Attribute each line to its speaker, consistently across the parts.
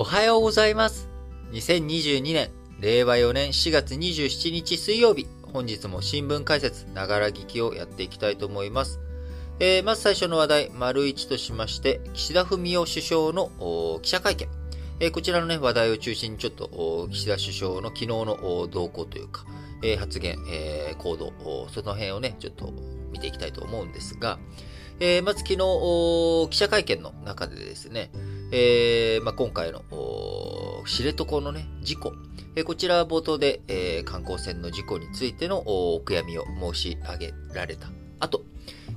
Speaker 1: おはようございます。2022年、令和4年4月27日水曜日、本日も新聞解説、ながら聞きをやっていきたいと思います。えー、まず最初の話題、丸一としまして、岸田文雄首相の記者会見。えーこちらのね、話題を中心にちょっと、岸田首相の昨日の動向というか、えー発言、えー行動、その辺をね、ちょっと見ていきたいと思うんですが、えーまず昨日、記者会見の中でですね、えーまあ、今回の知床のね、事故、えーこちらは冒頭で、えー観光船の事故についてのお悔やみを申し上げられた。後、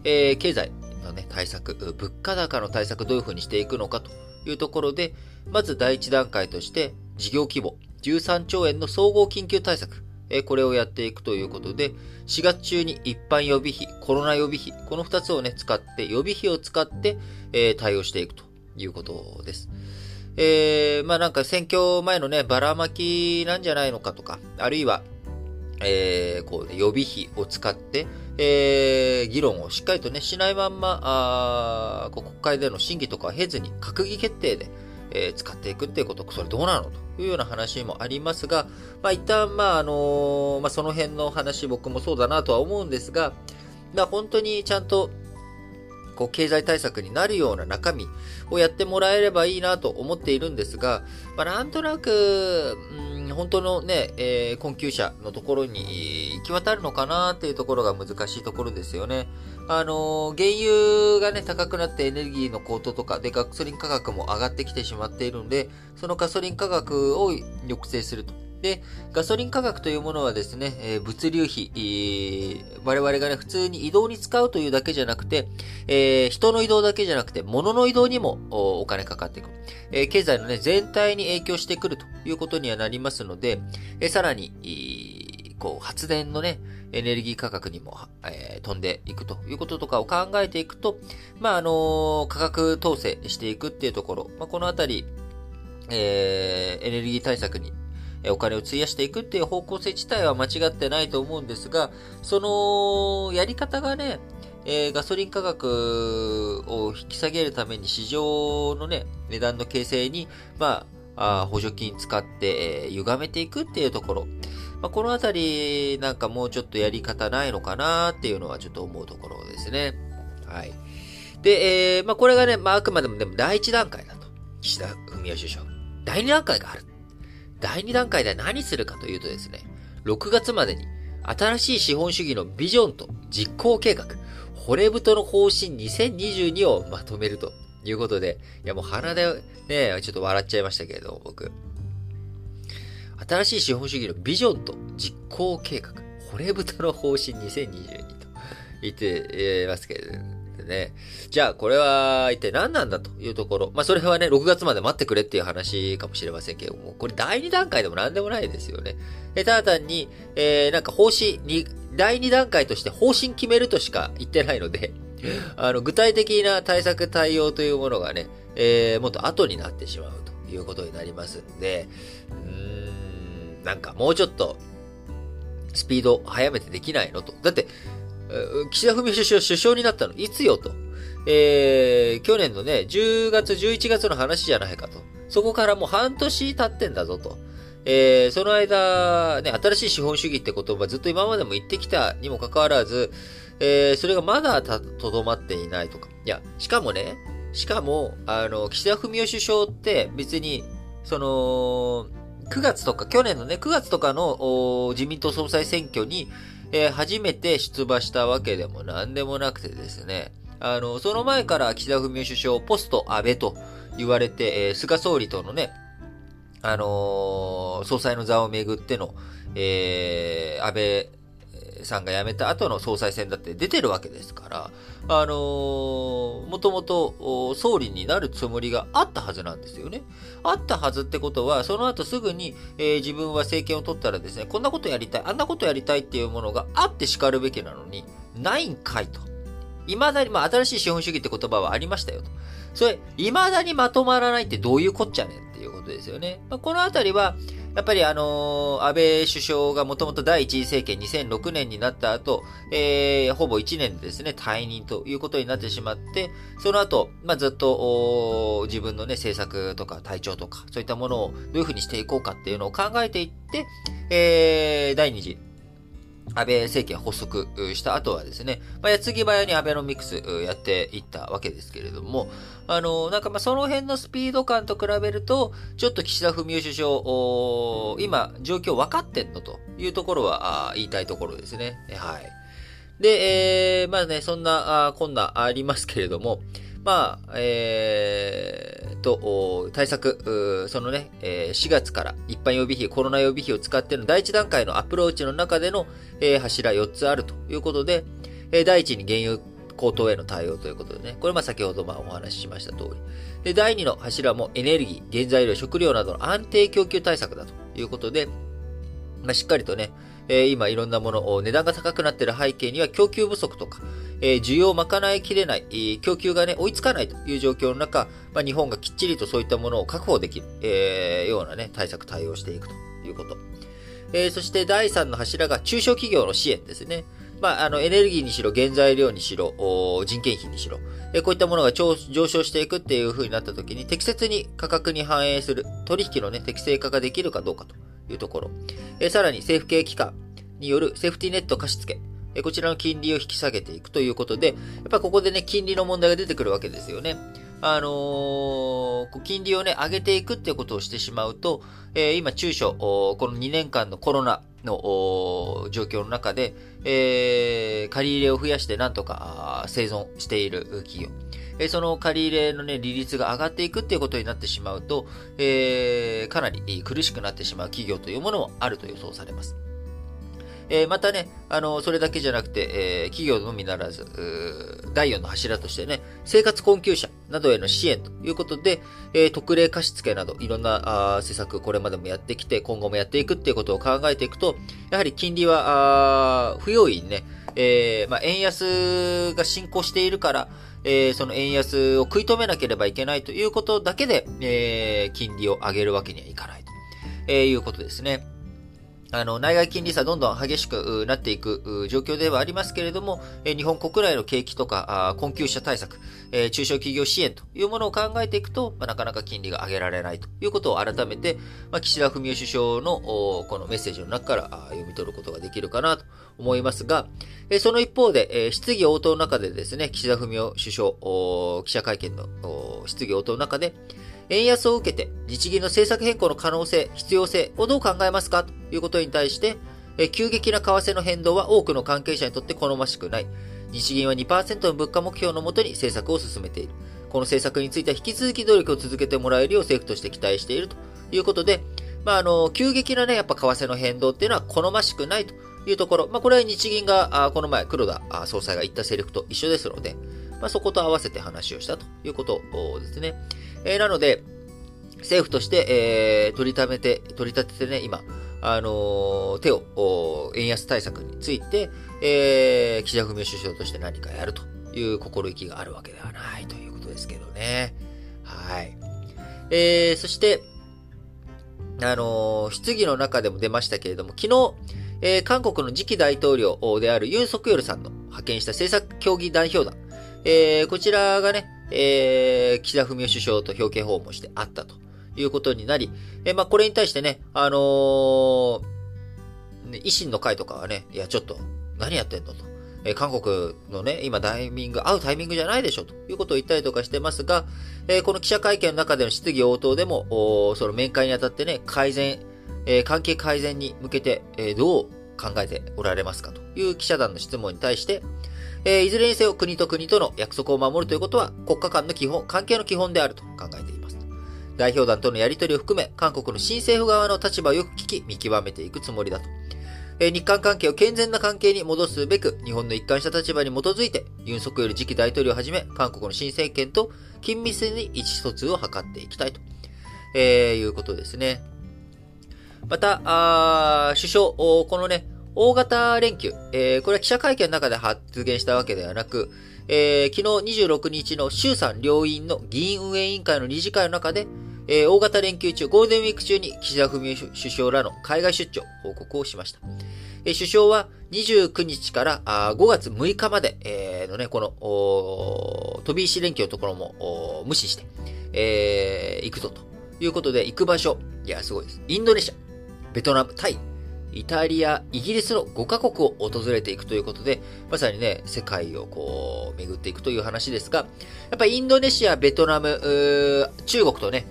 Speaker 1: えー経済のね、対策、物価高の対策どういうふうにしていくのかというところで、まず第一段階として、事業規模13兆円の総合緊急対策、えーこれをやっていくということで、4月中に一般予備費、コロナ予備費、この2つをね、使って、予備費を使って、えー対応していくと。いうことです。えー、まあなんか選挙前のね、ばらまきなんじゃないのかとか、あるいは、えー、こう、予備費を使って、えー、議論をしっかりとね、しないまんま、あ国会での審議とかは経ずに、閣議決定で、えー使っていくっていうこと、それどうなのというような話もありますが、まあ一旦、まああのーまあその辺の話僕もそうだなとは思うんですが、まあ本当にちゃんと、こう経済対策になるような中身をやってもらえればいいなと思っているんですが、まあなんとなく、うん、本当のね、えー困窮者のところに行き渡るのかなっていうところが難しいところですよね。あのー原油がね、高くなってエネルギーの高騰とかでガソリン価格も上がってきてしまっているんで、そのガソリン価格を抑制すると。で、ガソリン価格というものはですね、えー物流費、えー我々がね、普通に移動に使うというだけじゃなくて、えー人の移動だけじゃなくて、物の移動にもお金かかってくる。えー経済のね、全体に影響してくるということにはなりますので、えーさらに、いーこう、発電のね、エネルギー価格にも、えー飛んでいくということとかを考えていくと、まあ、あのー価格統制していくっていうところ、まあ、このあたり、えーエネルギー対策にお金を費やしていくっていう方向性自体は間違ってないと思うんですが、そのやり方がね、えーガソリン価格を引き下げるために市場のね、値段の形成に、まあ、あ補助金使って、えー歪めていくっていうところ。まあ、このあたり、なんかもうちょっとやり方ないのかなっていうのはちょっと思うところですね。はい。で、えーまあ、これがね、まあ、あくまでもでも第一段階だと。岸田文雄首相。第二段階がある。第2段階では何するかというとですね、6月までに新しい資本主義のビジョンと実行計画、骨太の方針2022をまとめるということで、いやもう鼻でね、ちょっと笑っちゃいましたけれども、僕。新しい資本主義のビジョンと実行計画、骨太の方針2022と言ってますけれども、ね。じゃあ、これは一体何なんだというところ。まあ、それはね、6月まで待ってくれっていう話かもしれませんけども、これ第2段階でも何でもないですよね。えただ単に、えー、なんか方針に、第2段階として方針決めるとしか言ってないので、あの、具体的な対策対応というものがね、えー、もっと後になってしまうということになりますんで、うーん、なんかもうちょっと、スピード早めてできないのと。だって、岸田文雄首相、首相になったの？いつよと。えー、去年のね、10月、11月の話じゃないかと。そこからもう半年経ってんだぞと。えー、その間、ね、新しい資本主義って言葉ずっと今までも言ってきたにもかかわらず、えー、それがまだた、とどまっていないとか。いや、しかもね、しかも、あの、岸田文雄首相って別に、その、9月とか、去年のね、9月とかの自民党総裁選挙に、えー初めて出馬したわけでも何でもなくてですね、あの、その前から岸田文雄首相、ポスト安倍と言われて、えー菅総理とのね、あのー総裁の座をめぐっての、えー安倍さんが辞めた後の総裁選だって出てるわけですから、あのーもともと総理になるつもりがあったはずなんですよね。あったはずってことは、その後すぐに、えー自分は政権を取ったらですね、こんなことやりたい、あんなことやりたいっていうものがあって叱るべきなのに、ないんかいと。未だに、まあ、新しい資本主義って言葉はありましたよと。それ、未だにまとまらないってどういうこっちゃねんっていうことですよね。まあ、このあたりは、やっぱりあの、安倍首相がもともと第一次政権2006年になった後、えー、ほぼ1年でですね、退任ということになってしまって、その後、まあ、ずっと、自分のね、政策とか体調とか、そういったものをどういうふうにしていこうかっていうのを考えていって、えー、第二次安倍政権発足した後はですね、まあ、矢継ぎ早にアベノミクスやっていったわけですけれども、あの、なんかまあ、その辺のスピード感と比べると、ちょっと岸田文雄首相、今、状況分かってんのというところは言いたいところですね。はい。で、えー、まあね、そんな、あこんなありますけれども、まあ、えー、と、対策、そのね、え4月から一般予備費、コロナ予備費を使っての第一段階のアプローチの中での、柱4つあるということで、第一に原油高騰への対応ということでね、これまあ先ほどまあお話ししました通り。で、第2の柱もエネルギー、原材料、食料などの安定供給対策だということで、まあ、しっかりとね、今いろんなもの、値段が高くなっている背景には供給不足とか、え需要を賄いきれない、供給がね、追いつかないという状況の中、まあ、日本がきっちりとそういったものを確保できる、えー、ようなね、対策対応していくということ。えー、そして第3の柱が中小企業の支援ですね。まあ、あの、エネルギーにしろ、原材料にしろ、人件費にしろ、えこういったものが上昇していくっていう風になった時に、適切に価格に反映する、取引のね、適正化ができるかどうかというところ。えさらに、政府系機関によるセーフティネット貸付。こちらの金利を引き下げていくということで、やっぱここでね、金利の問題が出てくるわけですよね。あのー、金利をね、上げていくっていうことをしてしまうと、えー、今、中小、この2年間のコロナの状況の中で、えー、借り入れを増やしてなんとか生存している企業。えその借り入れのね、利率が上がっていくっていうことになってしまうと、えー、かなり苦しくなってしまう企業というものもあると予想されます。えー、またね、あの、それだけじゃなくて、えー、企業のみならず、第4の柱としてね、生活困窮者などへの支援ということで、えー、特例貸付など、いろんなあ施策、これまでもやってきて、今後もやっていくっていうことを考えていくと、やはり金利は、あ不用意にね、えー、まあ、円安が進行しているから、えー、その円安を食い止めなければいけないということだけで、えー、金利を上げるわけにはいかないと、えー、いうことですね。あの、内外金利差どんどん激しくなっていく状況ではありますけれども、日本国内の景気とか困窮者対策、中小企業支援というものを考えていくと、なかなか金利が上げられないということを改めて、岸田文雄首相のこのメッセージの中から読み取ることができるかなと思いますが、その一方で、質疑応答の中でですね、岸田文雄首相、記者会見の質疑応答の中で、円安を受けて日銀の政策変更の可能性、必要性をどう考えますか？ということに対して、急激な為替の変動は多くの関係者にとって好ましくない。日銀は2%の物価目標のもとに政策を進めている。この政策については引き続き努力を続けてもらえるよう政府として期待しているということで、まあ、あの、急激なね、やっぱ為替の変動っていうのは好ましくないというところ。まあ、これは日銀が、この前、黒田総裁が言ったセリフと一緒ですので、まあ、そこと合わせて話をしたということですね。えー、なので、政府として、えー、取りためて、取り立ててね、今、あのー、手を、円安対策について、えー、岸田文雄首相として何かやるという心意気があるわけではないということですけどね。はい。えー、そして、あのー、質疑の中でも出ましたけれども、昨日、えー、韓国の次期大統領であるユン・ソクヨルさんの派遣した政策協議代表団、えー、こちらがね、えー、岸田文雄首相と表敬訪問して会ったということになり、えー、まあ、これに対してね、あのー、維新の会とかはね、いや、ちょっと、何やってんのと。え、韓国のね、今タイミング、会うタイミングじゃないでしょということを言ったりとかしてますが、えー、この記者会見の中での質疑応答でも、その面会にあたってね、改善、えー、関係改善に向けて、えー、どう考えておられますかという記者団の質問に対して、えー、いずれにせよ国と国との約束を守るということは国家間の基本、関係の基本であると考えています。代表団とのやり取りを含め、韓国の新政府側の立場をよく聞き、見極めていくつもりだと。えー、日韓関係を健全な関係に戻すべく、日本の一貫した立場に基づいて、ユン・ソクより次期大統領をはじめ、韓国の新政権と緊密に意思疎通を図っていきたいと、えー、いうことですね。また、あ首相、このね、大型連休、えー、これは記者会見の中で発言したわけではなく、えー、昨日26日の衆参両院の議員運営委員会の理事会の中で、えー、大型連休中、ゴールデンウィーク中に岸田文雄首相らの海外出張報告をしました。えー、首相は29日からあ5月6日まで、えー、のね、この、飛び石連休のところも無視して、えー、行くぞということで、行く場所、いや、すごいです。インドネシア、ベトナム、タイ、イタリア、イギリスの5カ国を訪れていくということで、まさにね、世界をこう、巡っていくという話ですが、やっぱりインドネシア、ベトナム、中国とね、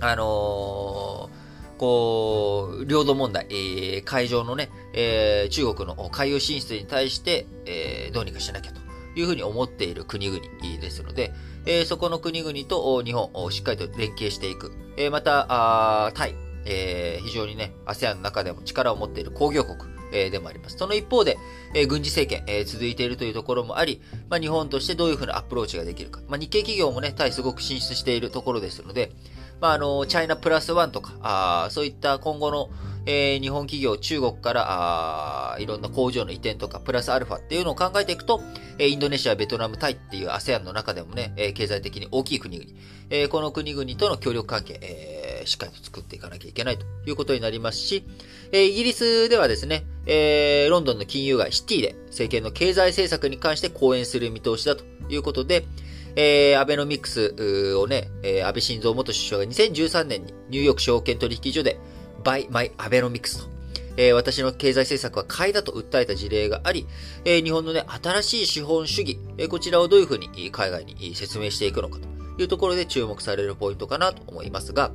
Speaker 1: あのー、こう、領土問題、えー、海上のね、えー、中国の海洋進出に対して、えー、どうにかしなきゃというふうに思っている国々ですので、えー、そこの国々と日本をしっかりと連携していく。えー、また、タイ、えー、非常にね、ASEAN の中でも力を持っている工業国、えー、でもあります。その一方で、えー、軍事政権、えー、続いているというところもあり、まあ、日本としてどういうふうなアプローチができるか。まあ、日系企業もね、タイすごく進出しているところですので、まあ、あの、チャイナプラスワンとか、あそういった今後の、えー、日本企業、中国から、あいろんな工場の移転とか、プラスアルファっていうのを考えていくと、えー、インドネシア、ベトナム、タイっていう ASEAN の中でもね、えー、経済的に大きい国々、えー、この国々との協力関係、えー、しっかりと作っていかなきゃいけないということになりますし、えー、イギリスではですね、えー、ロンドンの金融街シティで政権の経済政策に関して講演する見通しだということで、えー、アベノミクスをね、えー、安倍晋三元首相が2013年にニューヨーク証券取引所で by my Abenomics と、えー、私の経済政策は買いだと訴えた事例があり、えー、日本のね、新しい資本主義、えー、こちらをどういうふうに海外に説明していくのかと。いうところで注目されるポイントかなと思いますが、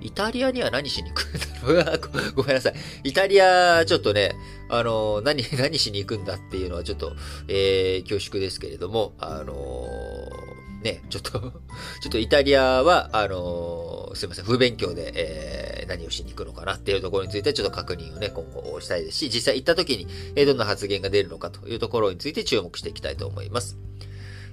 Speaker 1: イタリアには何しに行くんだろう？ごめんなさい。イタリア、ちょっとね、あの、何、何しに行くんだっていうのはちょっと、えー、恐縮ですけれども、あのー、ね、ちょっと ちょっとイタリアは、あのー、すいません、不勉強で、えー、何をしに行くのかなっていうところについてちょっと確認をね、今後したいですし、実際行った時に、えー、どんな発言が出るのかというところについて注目していきたいと思います。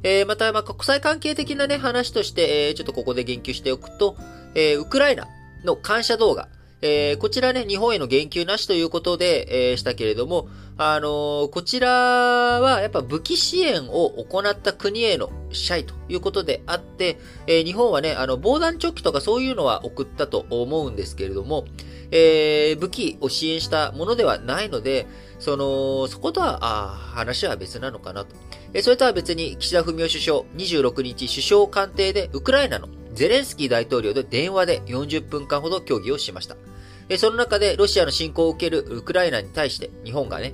Speaker 1: えー、また、まあ、国際関係的なね、話として、えー、ちょっとここで言及しておくと、えー、ウクライナの感謝動画、えー、こちらね、日本への言及なしということで、えー、したけれども、あのー、こちらはやっぱ武器支援を行った国への謝意ということであって、え、日本はね、あの、防弾チョッキとかそういうのは送ったと思うんですけれども、え、武器を支援したものではないので、その、そことは、あ話は別なのかなと。えそれとは別に、岸田文雄首相、26日首相官邸でウクライナのゼレンスキー大統領で電話で40分間ほど協議をしました。その中でロシアの侵攻を受けるウクライナに対して日本がね、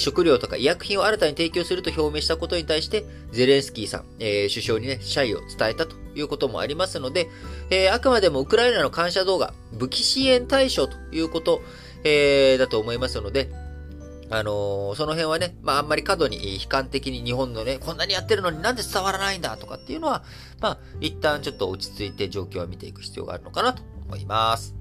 Speaker 1: 食料とか医薬品を新たに提供すると表明したことに対して、ゼレンスキーさん、えー、首相にね、謝意を伝えたということもありますので、えー、あくまでもウクライナの感謝動画、武器支援対象ということ、えー、だと思いますので、あのー、その辺はね、まあ、あんまり過度に悲観的に日本のね、こんなにやってるのになんで伝わらないんだとかっていうのは、まあ、一旦ちょっと落ち着いて状況を見ていく必要があるのかなと思います。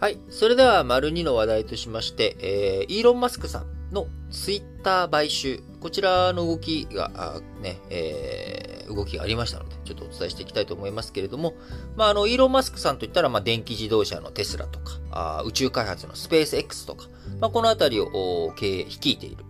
Speaker 1: はい。それでは、丸2の話題としまして、えー、イーロン・マスクさんのツイッター買収。こちらの動きが、ね、えー、動きがありましたので、ちょっとお伝えしていきたいと思いますけれども、まあ、あの、イーロン・マスクさんといったら、まあ、電気自動車のテスラとか、あ宇宙開発のスペース X とか、まあ、このあたりを経営、率いている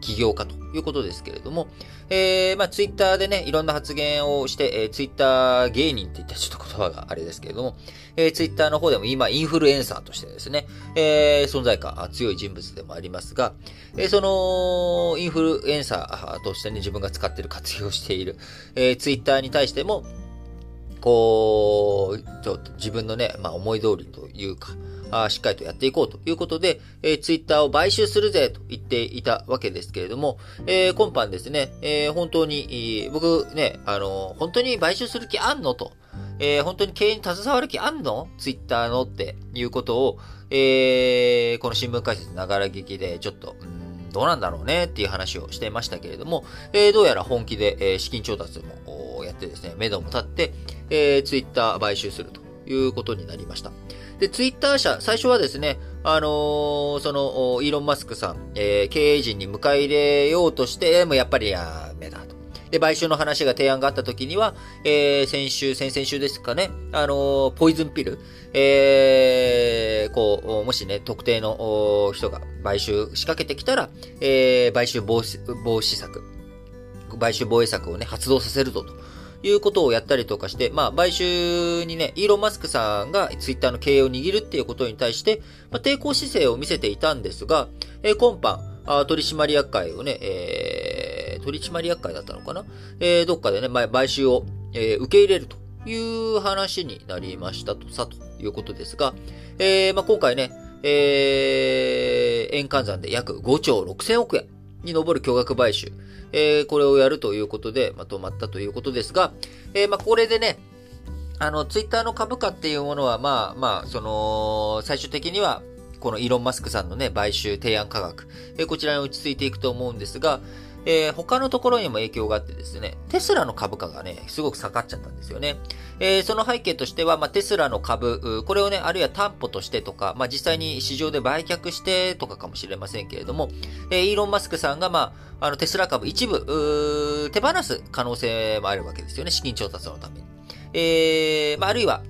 Speaker 1: 起業家ということですけれども、えー、まあ、ツイッターでね、いろんな発言をして、えー、ツイッター芸人って言ったらちょっと言葉があれですけれども、えー、ツイッターの方でも今、インフルエンサーとしてですね、えー、存在感強い人物でもありますが、えー、その、インフルエンサーとしてね、自分が使ってる、活用している、えー、ツイッターに対しても、こう、ちょっと自分のね、まあ思い通りというか、あしっかりとやっていこうということで、えー、ツイッターを買収するぜと言っていたわけですけれども、えー、今般ですね、えー、本当に、僕ね、あの、本当に買収する気あんのと、えー、本当に経営に携わる気あんの？ツイッターのっていうことを、えー、この新聞解説ながら聞きでちょっと、うんどうなんだろうねっていう話をしてましたけれども、えー、どうやら本気で、えー、資金調達もやってですね、目処も立って、えー、ツイッター買収するということになりました。で、ツイッター社、最初はですね、あのー、その、イーロン・マスクさん、えー、経営陣に迎え入れようとして、もうやっぱりやめだと。で、買収の話が提案があった時には、えー、先週、先々週ですかね、あのー、ポイズンピル、えー、こう、もしね、特定の人が買収仕掛けてきたら、えー、買収防止防止策、買収防衛策をね、発動させるぞと。いうことをやったりとかして、まあ、買収にね、イーロン・マスクさんがツイッターの経営を握るっていうことに対して、まあ、抵抗姿勢を見せていたんですが、えー、今般、あ取締役会をね、えー、取締役会だったのかな？えー、どっかでね、まあ、買収を、えー、受け入れるという話になりましたとさ、ということですが、えー、まあ、今回ね、えー、円換算で約5兆6000億円。に上る巨額買収、えー、これをやるということで、ま止まったということですが、えー、まあ、これでね、あの、ツイッターの株価っていうものは、まあ、まあ、その、最終的には、このイーロン・マスクさんのね、買収提案価格、えー、こちらに落ち着いていくと思うんですが、えー、他のところにも影響があってですね、テスラの株価がね、すごく下がっちゃったんですよね。えー、その背景としては、まあ、テスラの株、これをね、あるいは担保としてとか、まあ、実際に市場で売却してとかかもしれませんけれども、えー、イーロン・マスクさんが、まあ、あの、テスラ株一部、手放す可能性もあるわけですよね、資金調達のために。えー、まあ、あるいは、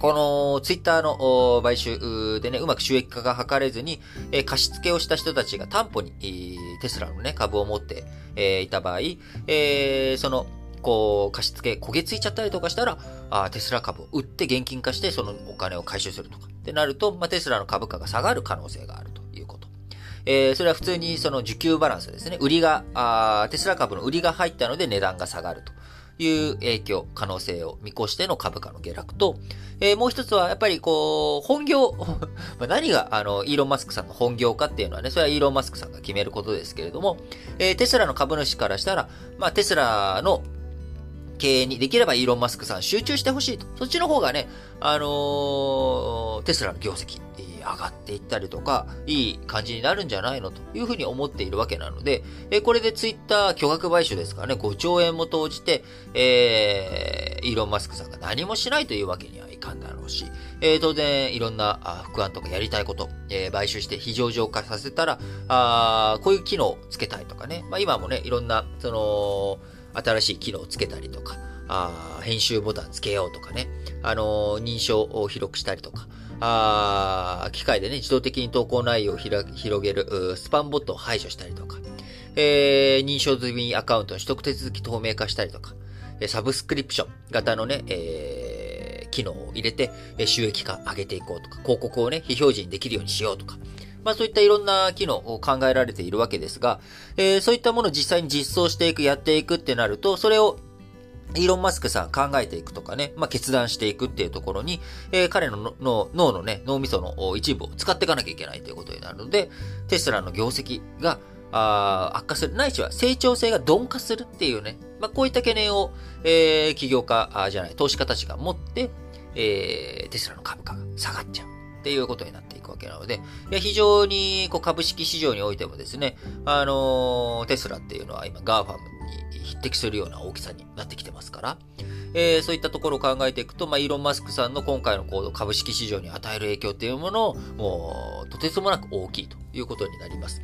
Speaker 1: このツイッターの買収でね、うまく収益化が図れずに、え貸付をした人たちが担保に、テスラのね、株を持って、えいた場合、えその、こう、貸付焦げついちゃったりとかしたら、あテスラ株を売って現金化して、そのお金を回収するとか。ってなると、まあ、テスラの株価が下がる可能性があるということ。えー、それは普通にその需給バランスですね。売りが、あテスラ株の売りが入ったので値段が下がると。いう影響、可能性を見越しての株価の下落と、えー、もう一つはやっぱりこう、本業 何があの、イーロン・マスクさんの本業かっていうのはね、それはイーロン・マスクさんが決めることですけれども、えー、テスラの株主からしたら、まあ、テスラの経営にできればイーロン・マスクさん集中してほしいと。そっちの方がね、あのー、テスラの業績、上がっていったりとか、いい感じになるんじゃないのというふうに思っているわけなので、えこれでツイッター巨額買収ですからね、5兆円も投じて、えー、イーロン・マスクさんが何もしないというわけにはいかんだろうし、えー、当然、いろんな副案とかやりたいこと、えー、買収して非常上化させたら、あこういう機能をつけたいとかね、まあ今もね、いろんな、その、新しい機能をつけたりとか、あ編集ボタンつけようとかね、あのー、認証を広くしたりとか、あ機械でね、自動的に投稿内容を広げる、スパンボットを排除したりとか、えー、認証済みアカウントの取得手続き透明化したりとか、サブスクリプション型のね、えー、機能を入れて、収益化上げていこうとか、広告をね、非表示にできるようにしようとか、まあそういったいろんな機能を考えられているわけですが、えー、そういったものを実際に実装していく、やっていくってなると、それをイーロン・マスクさん考えていくとかね、まあ、決断していくっていうところに、えー、彼の脳のね、脳みその一部を使っていかなきゃいけないということになるので、テスラの業績があ悪化する、ないしは成長性が鈍化するっていうね、まあ、こういった懸念を、えー、起業家あじゃない、投資家たちが持って、えー、テスラの株価が下がっちゃうっていうことになってけなので、いや非常にこう株式市場においてもですね、あのー、テスラっていうのは今 GAFAM 匹敵するような大きさになってきてますから、えー、そういったところを考えていくと、まあ、イーロン・マスクさんの今回の行動、株式市場に与える影響っていうものを、もう、とてつもなく大きいということになります。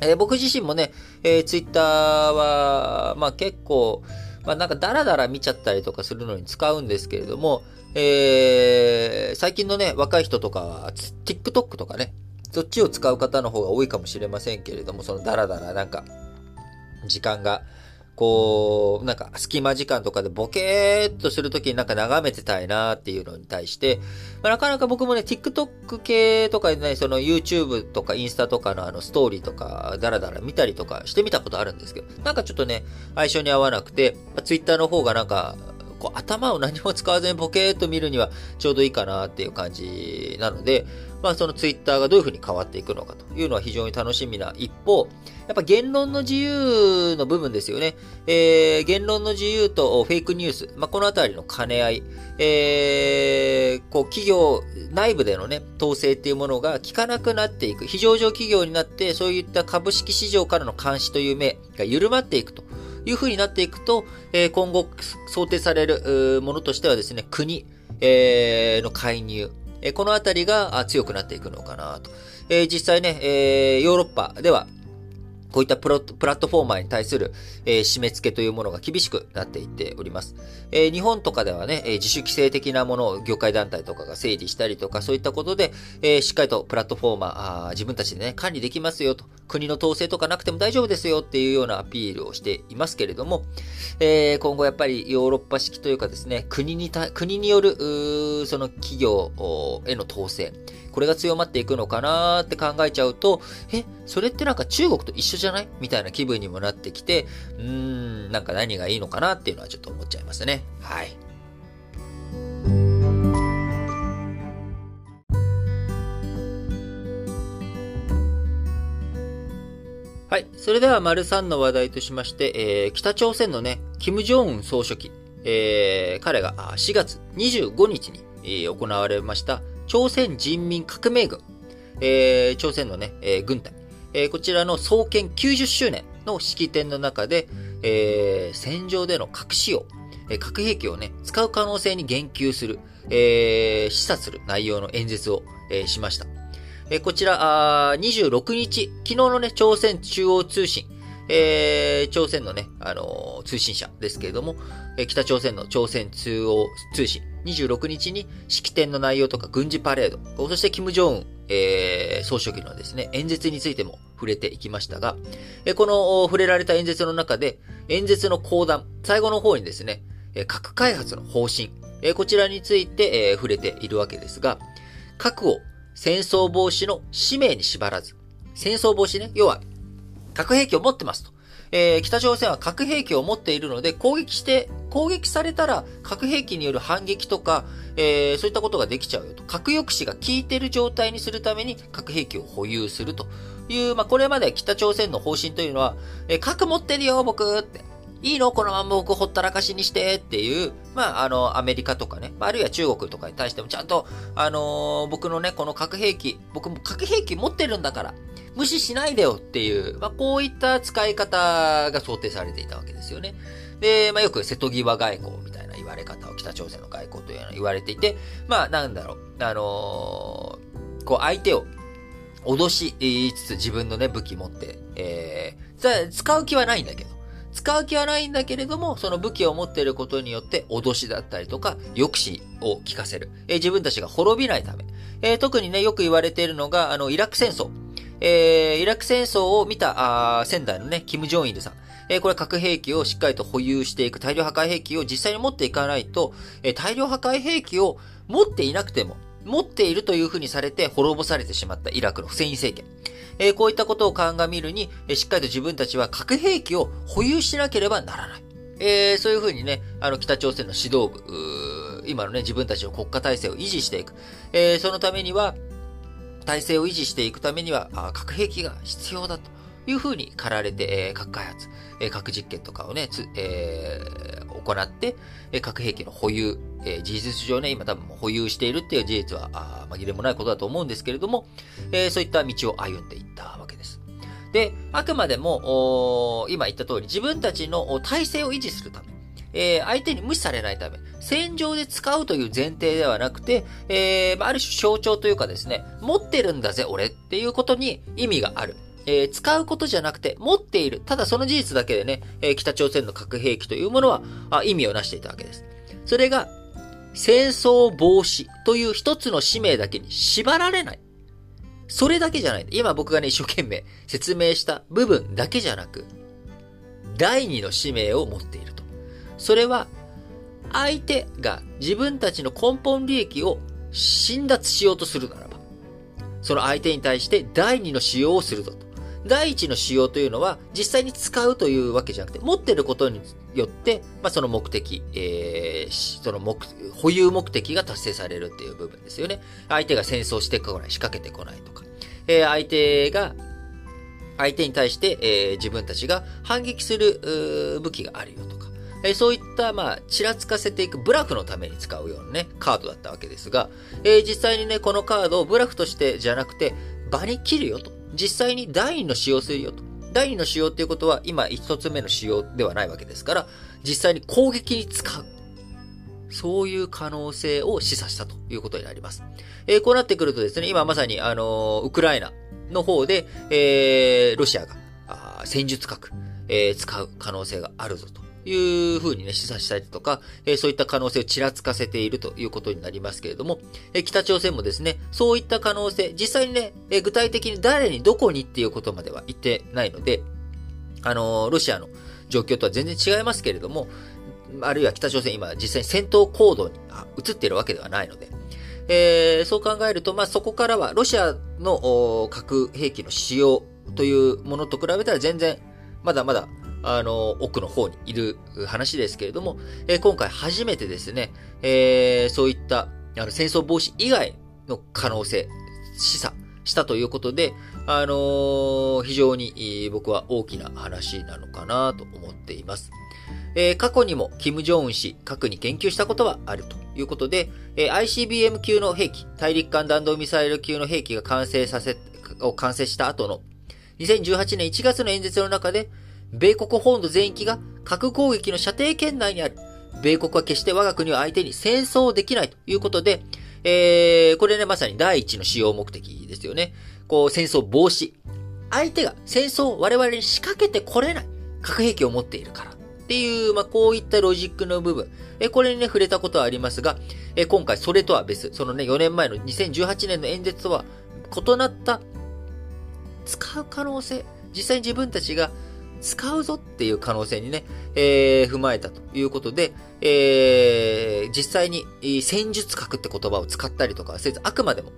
Speaker 1: えー、僕自身もね、えー、ツイッターは、まあ結構、まあなんかダラダラ見ちゃったりとかするのに使うんですけれども、えー、最近のね、若い人とかは、TikTok とかね、そっちを使う方の方が多いかもしれませんけれども、そのダラダラなんか、時間がこう、なんか隙間時間とかでボケーっとするときになんか眺めてたいなっていうのに対して、まあ、なかなか僕もね、TikTok 系とかでね、その YouTube とかインスタとかのあのストーリーとかダラダラ見たりとかしてみたことあるんですけど、なんかちょっとね、相性に合わなくて、まあ、Twitter の方がなんか、こう頭を何も使わずにボケーっと見るにはちょうどいいかなっていう感じなので、まあそのツイッターがどういうふうに変わっていくのかというのは非常に楽しみな一方、やっぱ言論の自由の部分ですよね。えー、言論の自由とフェイクニュース、まあこのあたりの兼ね合い、えー、こう企業内部でのね、統制っていうものが効かなくなっていく。非常上企業になって、そういった株式市場からの監視という目が緩まっていくと。いう風になっていくと、えー、今後想定されるものとしてはですね、国、えー、の介入、このあたりが強くなっていくのかなと。実際ね、ヨーロッパでは、こういったプロプラットフォーマーに対する、えー、締め付けというものが厳しくなっていっております。えー、日本とかではね、えー、自主規制的なものを業界団体とかが整理したりとか、そういったことで、えしっかりとプラットフォーマーあー、自分たちでね、管理できますよと、国の統制とかなくても大丈夫ですよっていうようなアピールをしていますけれども、え今後やっぱりヨーロッパ式というかですね、国にた、国による、その企業への統制、これが強まっていくのかなって考えちゃうと、え、それってなんか中国と一緒じゃない？みたいな気分にもなってきて、うーん、なんか何がいいのかなっていうのはちょっと思っちゃいますね。はい。はい。それでは、丸3の話題としまして、えー、北朝鮮のね、金正恩総書記、えー、彼が4月25日に、えー、行われました朝鮮人民革命軍、えー、朝鮮のね、えー、軍隊、えー、こちらの創建90周年の式典の中で、えー、戦場での核使用、えー、核兵器をね、使う可能性に言及する、え、示唆する内容の演説を、え、しました。え、こちら、あ26日、昨日のね、朝鮮中央通信、えー、朝鮮のね、あのー、通信社ですけれども、えー、北朝鮮の朝鮮中央通信、26日に式典の内容とか軍事パレード、そして金正恩、えー、総書記のですね、演説についても触れていきましたが、え、この触れられた演説の中で、演説の講談、最後の方にですね、核開発の方針、え、こちらについて、え、触れているわけですが、核を戦争防止の使命に縛らず、戦争防止ね、要は核兵器を持ってますと。えー、北朝鮮は核兵器を持っているので、攻撃して、攻撃されたら核兵器による反撃とか、えー、そういったことができちゃうよと。核抑止が効いてる状態にするために核兵器を保有するという、まあ、これまで北朝鮮の方針というのは、えー、核持ってるよ、僕って。いいの？このまま僕ほったらかしにしてっていう、まあ、あの、アメリカとかね、あるいは中国とかに対してもちゃんと、あのー、僕のね、この核兵器、僕も核兵器持ってるんだから、無視しないでよっていう、まあ、こういった使い方が想定されていたわけですよね。で、まあ、よく瀬戸際外交みたいな言われ方を北朝鮮の外交というのは言われていて、まあ、なんだろう、あのー、こう相手を脅しつつ自分のね、武器持って、えー、使う気はないんだけど、使う気はないんだけれども、その武器を持っていることによって、脅しだったりとか、抑止を効かせる。えー、自分たちが滅びないため。えー、特にね、よく言われているのが、あの、イラク戦争。えー、イラク戦争を見た、あ仙台のね、キム・ジョンイルさん。えー、これ核兵器をしっかりと保有していく、大量破壊兵器を実際に持っていかないと、えー、大量破壊兵器を持っていなくても、持っているというふうにされて滅ぼされてしまったイラクのフセイン政権。えー、こういったことを鑑みるに、えー、しっかりと自分たちは核兵器を保有しなければならない。えー、そういうふうにね、あの、北朝鮮の指導部、今のね、自分たちの国家体制を維持していく。えー、そのためには、体制を維持していくためには、核兵器が必要だというふうに駆られて、え、核開発、え、核実験とかをね、えー、行って、え、核兵器の保有、え、事実上ね、今多分保有しているっていう事実は、紛れもないことだと思うんですけれども、え、そういった道を歩んでいったわけです。で、あくまでも、今言った通り、自分たちの体制を維持するため、えー、相手に無視されないため、戦場で使うという前提ではなくて、えー、ある種象徴というかですね、持ってるんだぜ、俺っていうことに意味がある。えー、使うことじゃなくて、持っている。ただその事実だけでね、えー、北朝鮮の核兵器というものはあ意味をなしていたわけです。それが、戦争防止という一つの使命だけに縛られない。それだけじゃない。今僕がね、一生懸命説明した部分だけじゃなく、第二の使命を持っている。それは、相手が自分たちの根本利益を侵奪しようとするならば、その相手に対して第二の使用をするぞと。第一の使用というのは実際に使うというわけじゃなくて、持ってることによって、まあ、その目的、えー、その目、保有目的が達成されるっていう部分ですよね。相手が戦争してこない、仕掛けてこないとか、えー、相手が、相手に対して、えー、自分たちが反撃する武器があるよと、え、そういった、まあ、ちらつかせていくブラフのために使うようなね、カードだったわけですが、えー、実際にね、このカードをブラフとしてじゃなくて、場に切るよと。実際に第2の使用するよと。第2の使用っていうことは、今1つ目の使用ではないわけですから、実際に攻撃に使う。そういう可能性を示唆したということになります。えー、こうなってくるとですね、今まさに、あのー、ウクライナの方で、えー、ロシアが、戦術核、えー、使う可能性があるぞというふうにね、示唆したりとか、え、そういった可能性をちらつかせているということになりますけれども、え、北朝鮮もですね、そういった可能性、実際にね、え、具体的に誰にどこにっていうことまでは言ってないので、あのロシアの状況とは全然違いますけれども、あるいは北朝鮮今実際に戦闘行動に移っているわけではないので、えー、そう考えると、まあ、そこからはロシアの核兵器の使用というものと比べたら全然まだまだあの、奥の方にいる話ですけれども、えー、今回初めてですね、えー、そういった、あの、戦争防止以外の可能性、示唆したということで、あのー、非常に僕は大きな話なのかなと思っています。えー、過去にも、金正恩氏、核に言及したことはあるということで、えー、ICBM 級の兵器、大陸間弾道ミサイル級の兵器が完成させ、を完成した後の、2018年1月の演説の中で、米国本土全域が核攻撃の射程圏内にある。米国は決して我が国を相手に戦争できないということで、えー、これね、まさに第一の使用目的ですよね。こう、戦争防止。相手が戦争を我々に仕掛けてこれない。核兵器を持っているから。っていう、まあ、こういったロジックの部分。え、これにね、触れたことはありますが、え、今回それとは別。そのね、4年前の2018年の演説とは異なった使う可能性。実際に自分たちが使うぞっていう可能性にね、えー、踏まえたということで、えー、実際に戦術核って言葉を使ったりとかせず、あくまでも、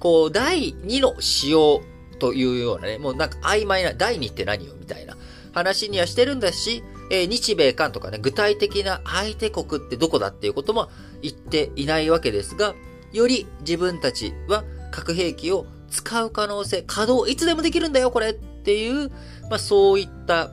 Speaker 1: こう、第2の使用というようなね、もうなんか曖昧な、第2って何よみたいな話にはしてるんだし、えー、日米韓とかね、具体的な相手国ってどこだっていうことも言っていないわけですが、より自分たちは核兵器を使う可能性、稼働いつでもできるんだよ、これっていう、まあそういった、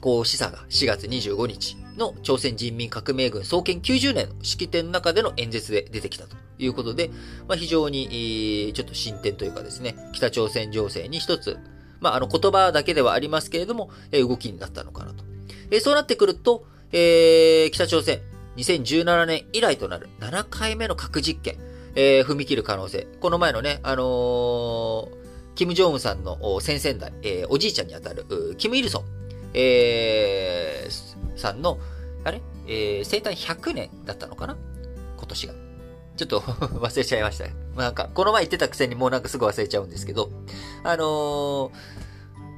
Speaker 1: こう、示唆が4月25日の朝鮮人民革命軍創建90年の式典の中での演説で出てきたということで、まあ非常に、ちょっと進展というかですね、北朝鮮情勢に一つ、まああの言葉だけではありますけれども、動きになったのかなと。そうなってくると、えー、北朝鮮、2017年以来となる7回目の核実験、えー、踏み切る可能性。この前のね、あのー、キム・ジョンウンさんの先々代、えー、おじいちゃんにあたる、キム・イルソン、えー、さんの、あれ？えー、生誕100年だったのかな？今年が。ちょっと 忘れちゃいました。なんか、この前言ってたくせにもうなんかすぐ忘れちゃうんですけど、あのー、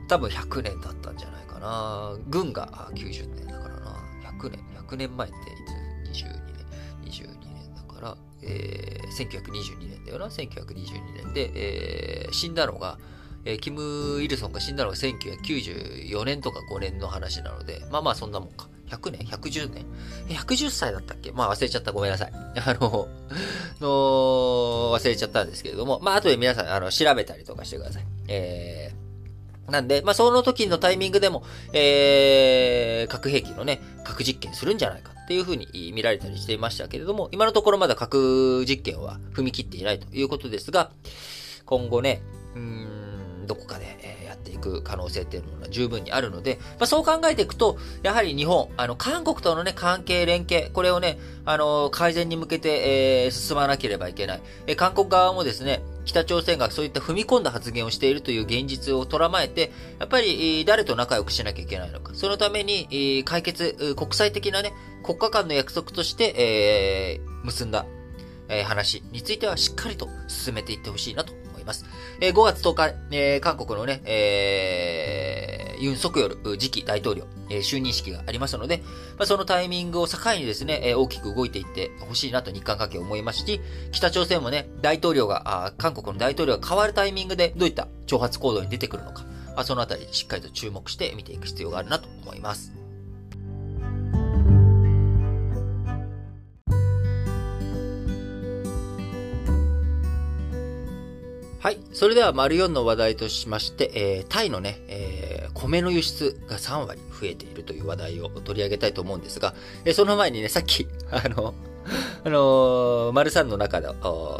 Speaker 1: 多分100年だったんじゃないかな。軍が90年だからな。100年、100年前っていつえー、1922年だよな、1922年で、えー、死んだのが、えー、キム・イルソンが死んだのが1994年とか5年の話なので、まあまあそんなもんか。100年 ?110 年 ?110 歳だったっけ？まあ忘れちゃった。ごめんなさい。あの、の、忘れちゃったんですけれども、まあ後で皆さん、あの、調べたりとかしてください。えー、なんで、まあ、その時のタイミングでも、えー、核兵器のね、核実験するんじゃないかっていうふうに見られたりしていましたけれども、今のところまだ核実験は踏み切っていないということですが、今後ね、うん、どこかで、えやっていく可能性っていうのは十分にあるので、まあ、そう考えていくと、やはり日本、あの、韓国とのね、関係連携、これをね、あの、改善に向けて、えー、進まなければいけない。え韓国側もですね、北朝鮮がそういった踏み込んだ発言をしているという現実を捉まえて、やっぱり誰と仲良くしなきゃいけないのか。そのために解決、国際的なね、国家間の約束として、えー、結んだ、え、話についてはしっかりと進めていってほしいなといます。えー、5月10日、えー、韓国のね、えー、ユン・ソクヨル次期大統領、えー、就任式がありますので、まあ、そのタイミングを境にですね、えー、大きく動いていってほしいなと日韓関係思いますし、北朝鮮もね、大統領が、あ韓国の大統領が変わるタイミングでどういった挑発行動に出てくるのか、まあそのあたりしっかりと注目して見ていく必要があるなと思います。はい。それでは、丸4の話題としまして、えー、タイのね、えー、米の輸出が3割増えているという話題を取り上げたいと思うんですが、えー、その前にね、さっき、あの、あのー、丸3の中で、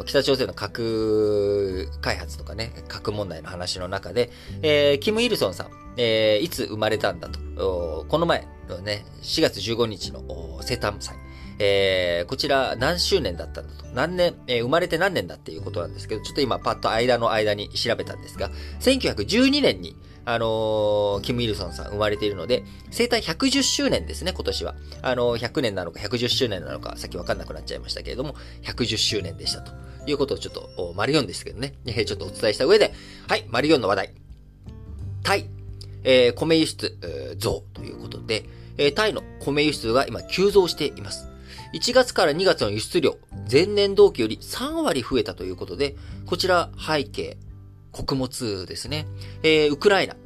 Speaker 1: 北朝鮮の核開発とかね、核問題の話の中で、えー、キム・イルソンさん、えー、いつ生まれたんだと、この前のね、4月15日の生誕祭、えー、こちら何周年だったんだと。何年、えー、生まれて何年だっていうことなんですけど、ちょっと今パッと間の間に調べたんですが、1912年に、あのー、キム・イルソンさん生まれているので、生誕110周年ですね、今年は。あのー、100年なのか110周年なのか、さっきわかんなくなっちゃいましたけれども、110周年でしたということをちょっと、丸4ですけどね、えちょっとお伝えした上で、はい、丸4の話題。タイ、えー、米輸出、えー、増ということで、えー、タイの米輸出が今急増しています。1月から2月の輸出量、前年同期より3割増えたということで、こちら背景、穀物ですね。えー、ウクライナ、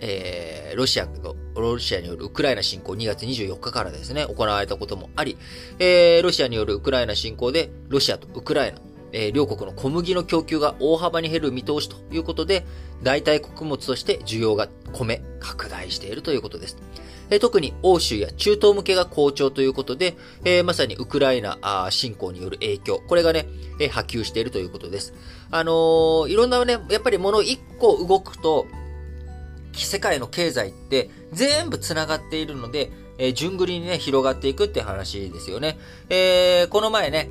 Speaker 1: えー、ロシアの、ロシアによるウクライナ侵攻2月24日からですね、行われたこともあり、えー、ロシアによるウクライナ侵攻で、ロシアとウクライナ、えー、両国の小麦の供給が大幅に減る見通しということで、代替穀物として需要が米、拡大しているということです。え、特に欧州や中東向けが好調ということで、え、まさにウクライナ侵攻による影響、これがね、え、波及しているということです。あのー、いろんなね、やっぱり物一個動くと、世界の経済って全部繋がっているので、えー、順繰りにね、広がっていくって話ですよね。えー、この前ね、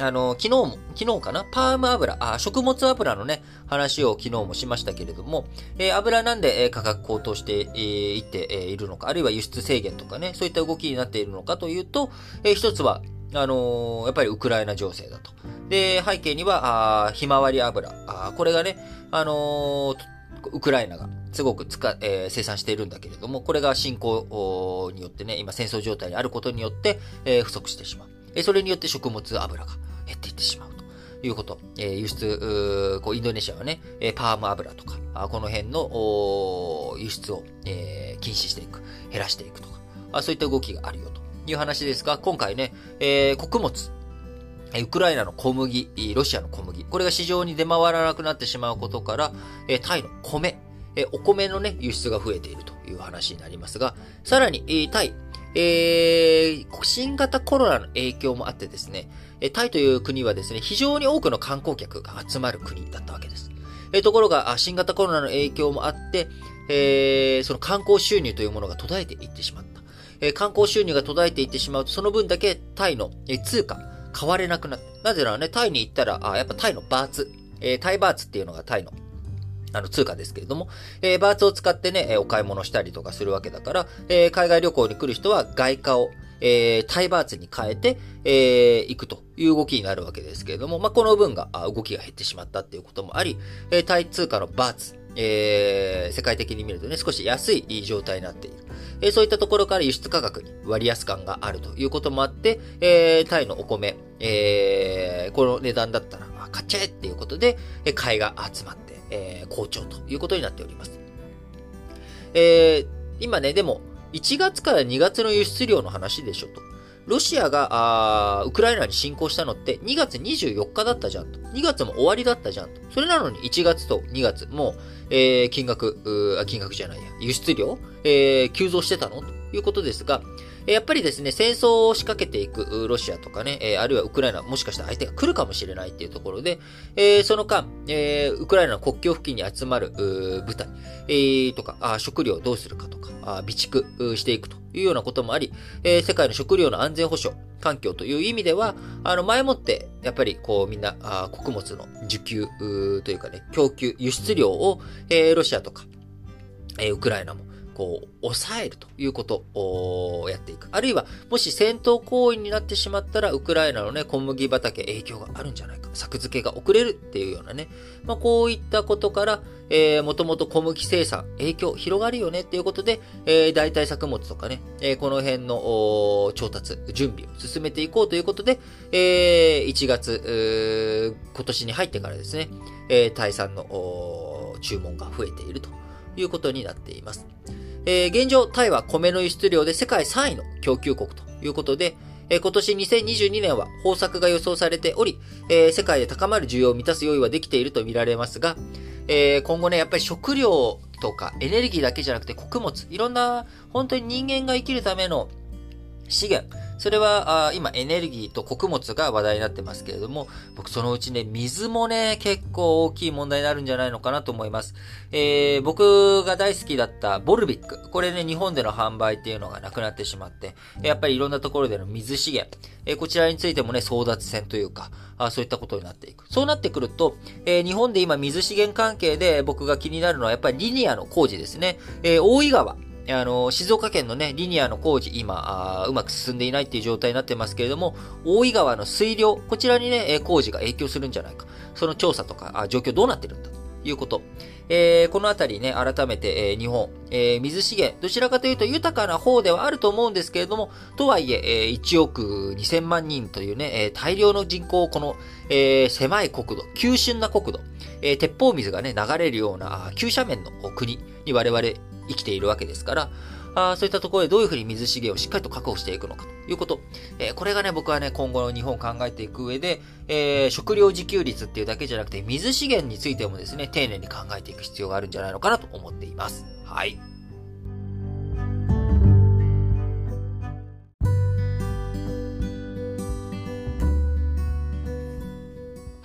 Speaker 1: あの、昨日も、昨日かな？パーム油、あ、食物油のね、話を昨日もしましたけれども、えー、油なんで、えー、価格高騰してい、えー、っているのか、あるいは輸出制限とかね、そういった動きになっているのかというと、えー、一つは、あのー、やっぱりウクライナ情勢だと。で、背景には、あひまわり油。あこれがね、あの、ウクライナがすごく使、えー、生産しているんだけれども、これが侵攻によってね、今戦争状態にあることによって、えー、不足してしまう。えそれによって食物油が減っていってしまうということ。えー、輸出、こうインドネシアはね、えパーム油とか、あこの辺の輸出を、えー、禁止していく、減らしていくとかあ、そういった動きがあるよという話ですが、今回ね、えー、穀物、ウクライナの小麦、ロシアの小麦、これが市場に出回らなくなってしまうことから、えタイの米、えお米のね、輸出が増えているという話になりますが、さらに、タイ、えー、新型コロナの影響もあってですね、えタイという国はですね、非常に多くの観光客が集まる国だったわけです。えところが、新型コロナの影響もあって、え、その観光収入というものが途絶えていってしまった。え、観光収入が途絶えていってしまうと、その分だけタイの、え通貨、買われなくなった。なぜならね、タイに行ったら、あやっぱタイのバーツ、え、タイバーツっていうのがタイのあの、通貨ですけれども、えー、バーツを使ってね、えお買い物したりとかするわけだから、えー、海外旅行に来る人は外貨を、えー、タイバーツに変えて、えー、行くという動きになるわけですけれども、まあ、この分が、動きが減ってしまったっていうこともあり、えー、タイ通貨のバーツ、えー、世界的に見るとね、少し安い状態になっている。えー、そういったところから輸出価格に割安感があるということもあって、えー、タイのお米、えー、この値段だったら、買っちゃえっていうことで、え買いが集まって、えー、好調ということになっております。えー、今ね、でも、1月から2月の輸出量の話でしょと。ロシアが、あウクライナに侵攻したのって2月24日だったじゃんと。2月も終わりだったじゃんと。それなのに1月と2月もう、えー、金額、金額じゃないや、輸出量、えー、急増してたのということですが、やっぱりですね、戦争を仕掛けていくロシアとかね、あるいはウクライナ、もしかしたら相手が来るかもしれないっていうところで、その間、ウクライナの国境付近に集まる部隊、とか、食料をどうするかとか、備蓄していくというようなこともあり、世界の食料の安全保障、環境という意味では、あの、前もって、やっぱり、こう、みんな、穀物の需給というかね、供給、輸出量を、ロシアとか、ウクライナも、こう、抑えるということをやっていく。あるいは、もし戦闘行為になってしまったら、ウクライナのね、小麦畑影響があるんじゃないか。作付けが遅れるっていうようなね。まあ、こういったことから、えー、もともと小麦生産、影響広がるよねっていうことで、えー、代替作物とかね、えー、この辺の調達、準備を進めていこうということで、えー、1月、今年に入ってからですね、えー、タイ産の注文が増えているということになっています。えー、現状、タイは米の輸出量で世界3位の供給国ということで、えー、今年2022年は豊作が予想されており、えー、世界で高まる需要を満たす用意はできていると見られますが、え今後ね、やっぱり食料とかエネルギーだけじゃなくて穀物、いろんな本当に人間が生きるための資源、それは、あ今エネルギーと穀物が話題になってますけれども、僕そのうちね、水もね、結構大きい問題になるんじゃないのかなと思います。えー、僕が大好きだったボルビック。これね、日本での販売っていうのがなくなってしまって、やっぱりいろんなところでの水資源、えー、こちらについてもね、争奪戦というか、あそういったことになっていく。そうなってくると、えー、日本で今水資源関係で僕が気になるのはやっぱりリニアの工事ですね。え、大井川。あの、静岡県のね、リニアの工事、今、うまく進んでいないっていう状態になってますけれども、大井川の水量、こちらにね、工事が影響するんじゃないか。その調査とか、あ状況どうなってるんだいうこと。えー、このあたりね、改めて、えー、日本、えー、水資源、どちらかというと豊かな方ではあると思うんですけれども、とはいえ、えー、1億2000万人というね、えー、大量の人口を、この、えー、狭い国土、急峻な国土、えー、鉄砲水がね、流れるような急斜面の国に我々生きているわけですから、あそういったところでどういうふうに水資源をしっかりと確保していくのかということ。えー、これがね、僕はね、今後の日本を考えていく上で、えー、食料自給率っていうだけじゃなくて、水資源についてもですね、丁寧に考えていく必要があるんじゃないのかなと思っています。はい。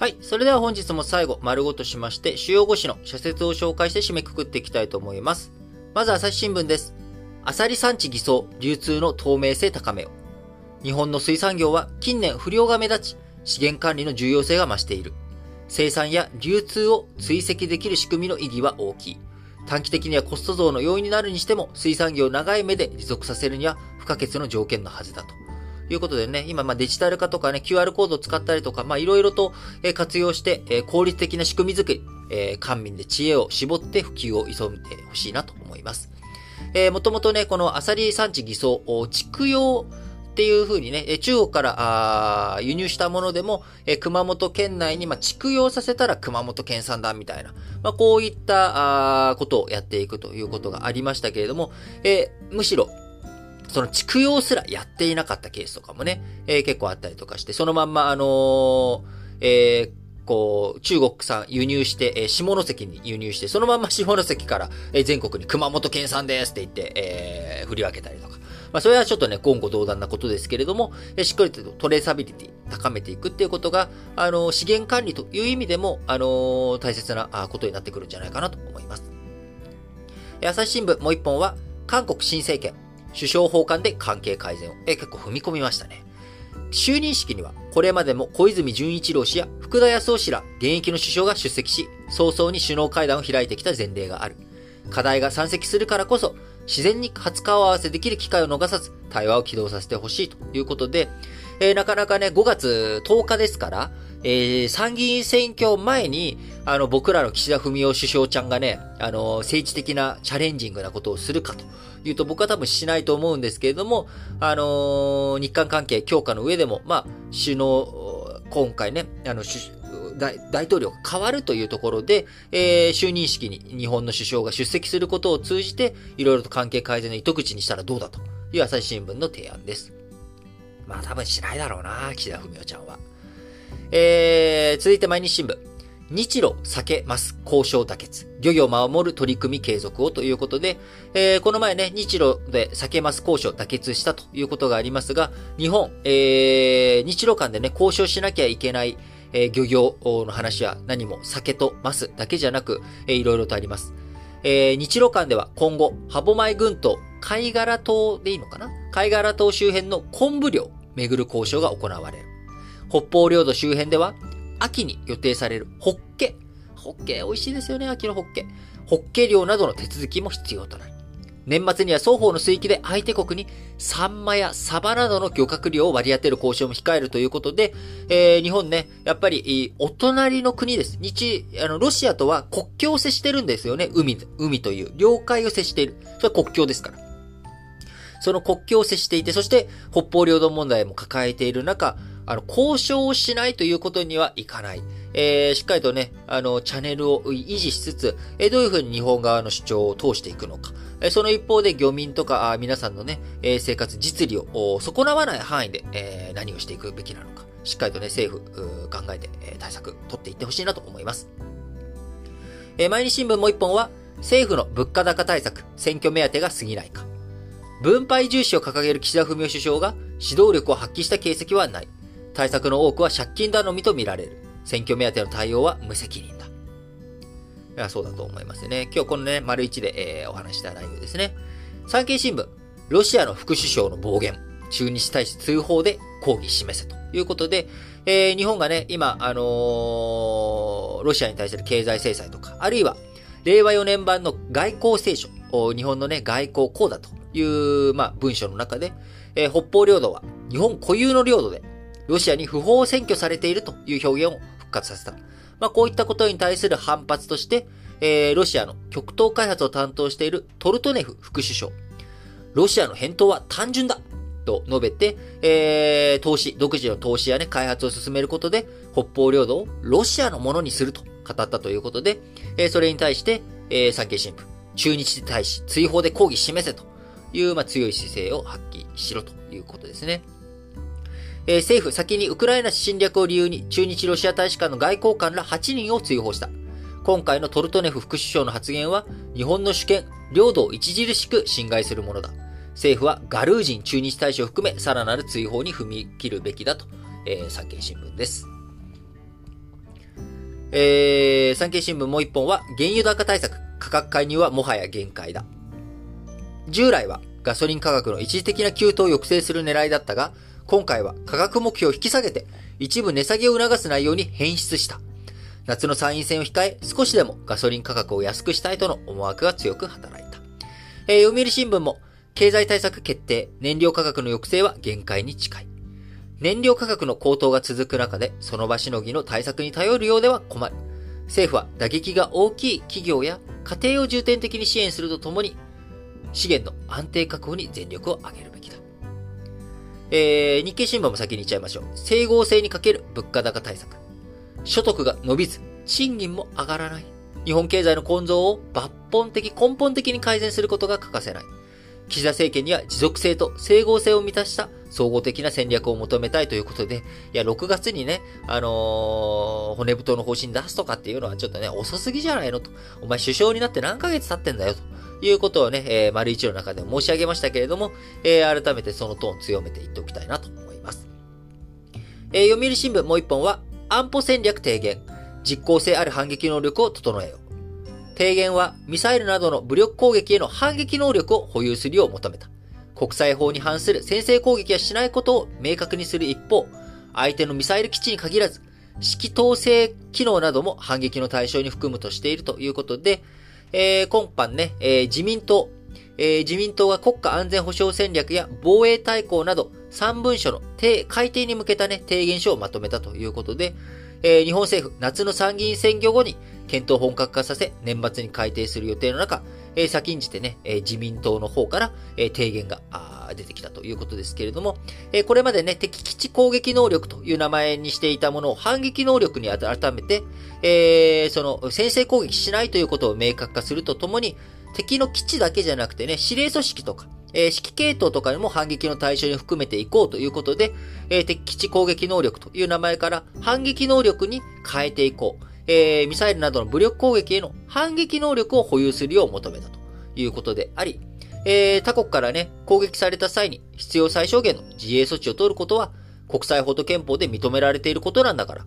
Speaker 1: はい。それでは本日も最後、丸ごとしまして、主要語詞の社説を紹介して締めくくっていきたいと思います。まず、朝日新聞です。アサリ産地偽装、流通の透明性高めよ。日本の水産業は近年不良が目立ち、資源管理の重要性が増している。生産や流通を追跡できる仕組みの意義は大きい。短期的にはコスト増の要因になるにしても、水産業を長い目で持続させるには不可欠の条件のはずだと。いうことでね、今、まデジタル化とかね、QR コードを使ったりとか、まあ、いろいろと、活用して、効率的な仕組み作り、え官民で知恵を絞って普及を急いでほしいなと思います。えー、もともとね、このアサリ産地偽装、畜養っていう風にね、中国から輸入したものでも、え熊本県内に、ま畜養させたら熊本県産だみたいな、まあ、こういったことをやっていくということがありましたけれども、えー、むしろその畜養すらやっていなかったケースとかもね、えー、結構あったりとかして、そのまんま、あのー、えーこう、中国産輸入して、えー、下関に輸入して、そのまま 下関から、えー、全国に熊本県産ですって言って、えー、振り分けたりとか。まあ、それはちょっとね、言語道断なことですけれども、えー、しっかりとトレーサビリティ高めていくっていうことが、あのー、資源管理という意味でも、あのー、大切なことになってくるんじゃないかなと思います。朝日新聞もう一本は、韓国新政権、首相訪韓で関係改善を、え結構踏み込みましたね。就任式には、これまでも小泉純一郎氏や福田康夫氏ら現役の首相が出席し、早々に首脳会談を開いてきた前例がある。課題が山積するからこそ、自然に初顔合わせできる機会を逃さず、対話を起動させてほしいということで、えー、なかなかね、5月10日ですから、えー、参議院選挙前に、あの、僕らの岸田文雄首相ちゃんがね、あの、政治的なチャレンジングなことをするかというと僕は多分しないと思うんですけれども、あのー、日韓関係強化の上でも、まあ、首脳、今回ね、あの、大大統領が変わるというところで、えー、就任式に日本の首相が出席することを通じて、いろいろと関係改善の糸口にしたらどうだという朝日新聞の提案です。まあ多分しないだろうな、岸田文雄ちゃんは。えー、続いて毎日新聞。日露避けます交渉妥結。漁業を守る取り組み継続をということで、えー、この前ね、日露で避けます交渉妥結したということがありますが、日本、えー、日露間でね、交渉しなきゃいけない、えー、漁業の話は何も酒とますだけじゃなく、えー、いろいろとあります。えー、日露間では今後、歯舞群島、貝殻島でいいのかな？貝殻島周辺の昆布漁、巡る交渉が行われる。北方領土周辺では、秋に予定されるホッケ。ホッケ美味しいですよね、秋のホッケ。ホッケ漁などの手続きも必要となる。年末には双方の水域で相手国にサンマやサバなどの漁獲量を割り当てる交渉も控えるということで、えー、日本ね、やっぱり、お隣の国です。日、あの、ロシアとは国境を接してるんですよね。海、海という。領海を接している。それは国境ですから。その国境を接していて、そして北方領土問題も抱えている中、あの、交渉をしないということにはいかない。えー、しっかりとね、あの、チャンネルを維持しつつ、えー、どういうふうに日本側の主張を通していくのか。えー、その一方で漁民とか、あ皆さんのね、えー、生活実利を損なわない範囲で、えー、何をしていくべきなのか。しっかりとね、政府、考えて、えー、対策取っていってほしいなと思います。えー、毎日新聞もう一本は、政府の物価高対策、選挙目当てが過ぎないか。分配重視を掲げる岸田文雄首相が、指導力を発揮した形跡はない。対策の多くは借金頼みと見られる。選挙目当ての対応は無責任だ。いや、そうだと思いますね。今日このね、丸一で、えー、お話した内容ですね。産経新聞、ロシアの副首相の暴言、中日大使通報で抗議示せということで、えー、日本がね、今、あのー、ロシアに対する経済制裁とか、あるいは、令和4年版の外交聖書、日本のね、外交こうだという、まあ、文書の中で、えー、北方領土は日本固有の領土で、ロシアに不法占拠されているという表現を復活させた。まあ、こういったことに対する反発として、えー、ロシアの極東開発を担当しているトルトネフ副首相。ロシアの返答は単純だと述べて、えー、投資、独自の投資やね、開発を進めることで、北方領土をロシアのものにすると語ったということで、えー、それに対して、えー、産経新聞、中日に対し追放で抗議示せという、まあ、強い姿勢を発揮しろということですね。えー、政府先にウクライナ侵略を理由に中日ロシア大使館の外交官ら8人を追放した。今回のトルトネフ副首相の発言は、日本の主権、領土を著しく侵害するものだ。政府はガルージン駐日大使を含め、さらなる追放に踏み切るべきだと、えー、産経新聞です。えー、産経新聞もう一本は、原油高対策、価格介入はもはや限界だ。従来はガソリン価格の一時的な急騰を抑制する狙いだったが、今回は価格目標を引き下げて、一部値下げを促す内容に変質した。夏の参院選を控え、少しでもガソリン価格を安くしたいとの思惑が強く働いた。えー、読売新聞も、経済対策決定、燃料価格の抑制は限界に近い。燃料価格の高騰が続く中で、その場しのぎの対策に頼るようでは困る。政府は打撃が大きい企業や家庭を重点的に支援するとともに、資源の安定確保に全力を挙げるべきだ。えー、日経新聞も先に言っちゃいましょう。整合性にかける物価高対策。所得が伸びず、賃金も上がらない。日本経済の構造を抜本的、根本的に改善することが欠かせない。岸田政権には持続性と整合性を満たした総合的な戦略を求めたいということで、いや、6月にね、あのー、骨太の方針出すとかっていうのはちょっとね、遅すぎじゃないのと。お前首相になって何ヶ月経ってんだよと。いうことをね、えー、丸一の中で申し上げましたけれども、えー、改めてそのトーン強めていっておきたいなと思います。えー、読売新聞もう一本は、安保戦略提言、実効性ある反撃能力を整えよう。提言は、ミサイルなどの武力攻撃への反撃能力を保有するよう求めた。国際法に反する先制攻撃はしないことを明確にする一方、相手のミサイル基地に限らず、指揮統制機能なども反撃の対象に含むとしているということで、えー、今般ね、えー、自民党、えー、自民党が国家安全保障戦略や防衛大綱など3文書の改定に向けたね、提言書をまとめたということで、えー、日本政府、夏の参議院選挙後に検討本格化させ、年末に改定する予定の中、えー、先んじてね、えー、自民党の方から、えー、提言が出てきたということですけれども、えー、これまでね、敵基地攻撃能力という名前にしていたものを反撃能力に改めて、えー、その、先制攻撃しないということを明確化するとともに、敵の基地だけじゃなくてね、司令組織とか、えー、指揮系統とかにも反撃の対象に含めていこうということで、えー、敵基地攻撃能力という名前から反撃能力に変えていこう。えー、ミサイルなどの武力攻撃への反撃能力を保有するよう求めたということであり、えー、他国からね、攻撃された際に必要最小限の自衛措置を取ることは国際法と憲法で認められていることなんだから、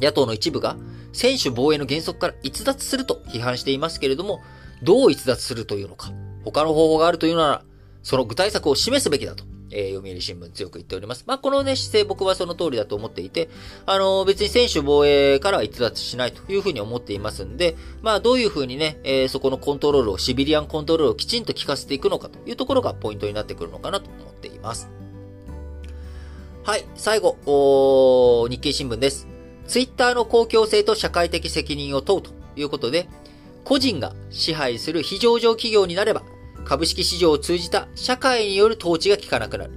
Speaker 1: 野党の一部が専守防衛の原則から逸脱すると批判していますけれども、どう逸脱するというのか、他の方法があるというなら、その具体策を示すべきだと。えー、読売新聞強く言っております。まあ、このね、姿勢僕はその通りだと思っていて、あのー、別に選手防衛からは逸脱しないというふうに思っていますんで、まあ、どういうふうにね、えー、そこのコントロールを、シビリアンコントロールをきちんと効かせていくのかというところがポイントになってくるのかなと思っています。はい、最後、日経新聞です。ツイッターの公共性と社会的責任を問うということで、個人が支配する非上場企業になれば、株式市場を通じた社会による統治が効かなくなる。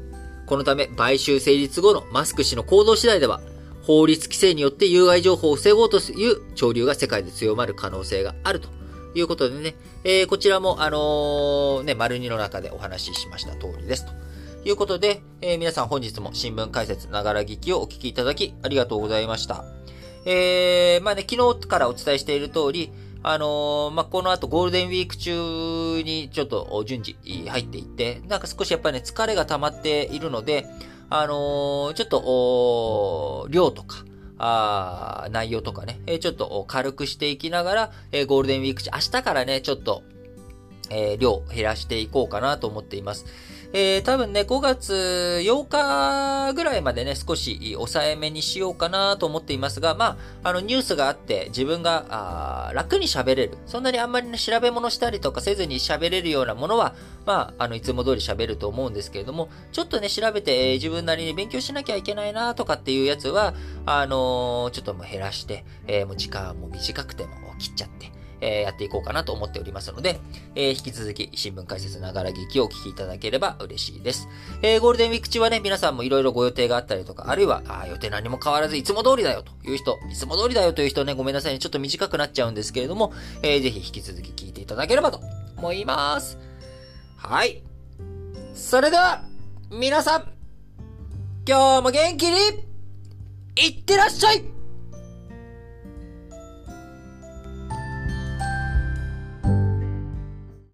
Speaker 1: このため、買収成立後のマスク氏の行動次第では、法律規制によって有害情報を防ごうという潮流が世界で強まる可能性があるということでね、えー、こちらも、あのー、ね、丸二の中でお話ししました通りです。ということで、えー、皆さん本日も新聞解説ながら聞きをお聞きいただきありがとうございました。えー、まあね、昨日からお伝えしている通り、あのー、まあ、この後ゴールデンウィーク中にちょっと順次入っていって、なんか少しやっぱりね、疲れが溜まっているので、あのー、ちょっと、量とか、あ内容とかね、えちょっと軽くしていきながら、えゴールデンウィーク中、明日からね、ちょっと、え量減らしていこうかなと思っています。えー、多分ね、5月8日ぐらいまでね、少し抑えめにしようかなと思っていますが、まあ、あの、ニュースがあって、自分が、あ楽に喋れる。そんなにあんまりね、調べ物したりとかせずに喋れるようなものは、まあ、あの、いつも通り喋ると思うんですけれども、ちょっとね、調べて、えー、自分なりに勉強しなきゃいけないなとかっていうやつは、あのー、ちょっともう減らして、えー、もう時間も短くても切っちゃって、えー、やっていこうかなと思っておりますので、えー、引き続き新聞解説ながら劇をお聞きいただければ嬉しいです。えー、ゴールデンウィーク中はね、皆さんもいろいろご予定があったりとか、あるいは、あ予定何も変わらずいつも通りだよという人、いつも通りだよという人ね、ごめんなさいね、ちょっと短くなっちゃうんですけれども、えー、ぜひ引き続き聞いていただければと思います。はい。それでは、皆さん、今日も元気に、いってらっしゃい